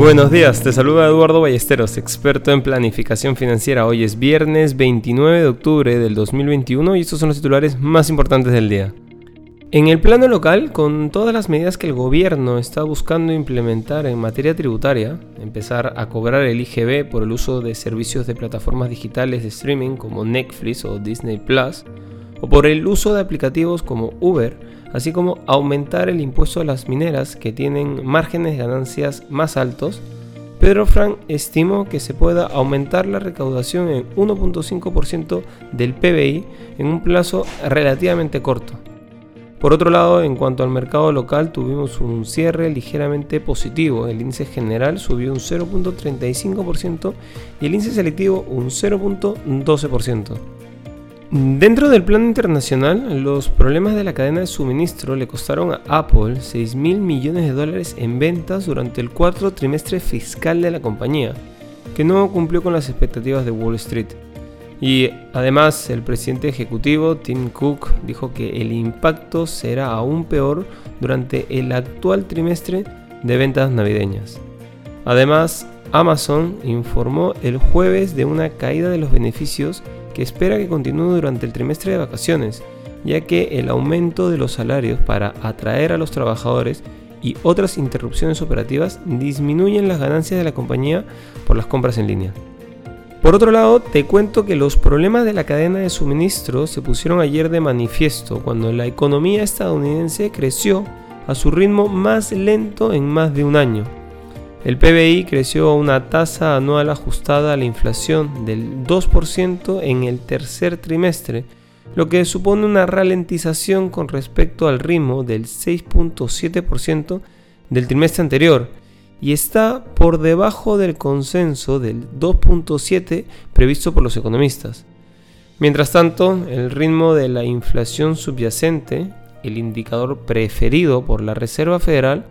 Buenos días, te saluda Eduardo Ballesteros, experto en planificación financiera. Hoy es viernes 29 de octubre del 2021 y estos son los titulares más importantes del día. En el plano local, con todas las medidas que el gobierno está buscando implementar en materia tributaria, empezar a cobrar el IGB por el uso de servicios de plataformas digitales de streaming como Netflix o Disney Plus, o por el uso de aplicativos como Uber, así como aumentar el impuesto a las mineras que tienen márgenes de ganancias más altos, Pedro Frank estimó que se pueda aumentar la recaudación en 1.5% del PBI en un plazo relativamente corto. Por otro lado, en cuanto al mercado local, tuvimos un cierre ligeramente positivo. El índice general subió un 0.35% y el índice selectivo un 0.12%. Dentro del plano internacional, los problemas de la cadena de suministro le costaron a Apple 6 mil millones de dólares en ventas durante el cuarto trimestre fiscal de la compañía, que no cumplió con las expectativas de Wall Street. Y además el presidente ejecutivo Tim Cook dijo que el impacto será aún peor durante el actual trimestre de ventas navideñas. Además, Amazon informó el jueves de una caída de los beneficios espera que continúe durante el trimestre de vacaciones, ya que el aumento de los salarios para atraer a los trabajadores y otras interrupciones operativas disminuyen las ganancias de la compañía por las compras en línea. Por otro lado, te cuento que los problemas de la cadena de suministro se pusieron ayer de manifiesto cuando la economía estadounidense creció a su ritmo más lento en más de un año el PBI creció a una tasa anual ajustada a la inflación del 2% en el tercer trimestre, lo que supone una ralentización con respecto al ritmo del 6.7% del trimestre anterior y está por debajo del consenso del 2.7 previsto por los economistas. Mientras tanto, el ritmo de la inflación subyacente, el indicador preferido por la Reserva Federal,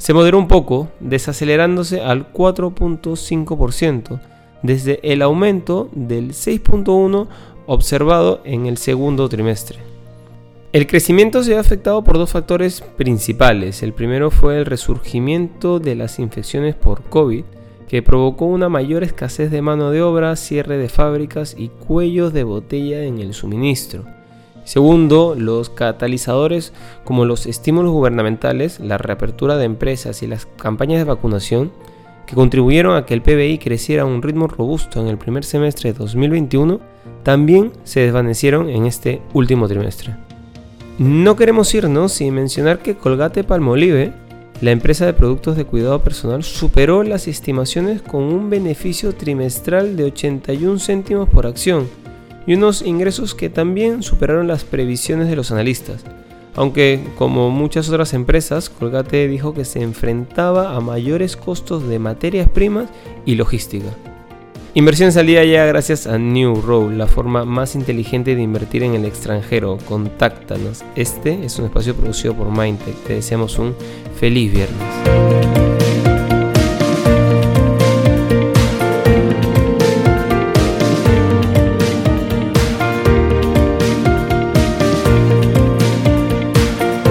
se moderó un poco, desacelerándose al 4.5% desde el aumento del 6.1% observado en el segundo trimestre. El crecimiento se ha afectado por dos factores principales. El primero fue el resurgimiento de las infecciones por COVID, que provocó una mayor escasez de mano de obra, cierre de fábricas y cuellos de botella en el suministro. Segundo, los catalizadores como los estímulos gubernamentales, la reapertura de empresas y las campañas de vacunación que contribuyeron a que el PBI creciera a un ritmo robusto en el primer semestre de 2021, también se desvanecieron en este último trimestre. No queremos irnos sin mencionar que Colgate Palmolive, la empresa de productos de cuidado personal, superó las estimaciones con un beneficio trimestral de 81 céntimos por acción, y unos ingresos que también superaron las previsiones de los analistas. Aunque, como muchas otras empresas, Colgate dijo que se enfrentaba a mayores costos de materias primas y logística. Inversión salida ya gracias a New Row, la forma más inteligente de invertir en el extranjero. Contáctanos. Este es un espacio producido por Mindtech. Te deseamos un feliz viernes.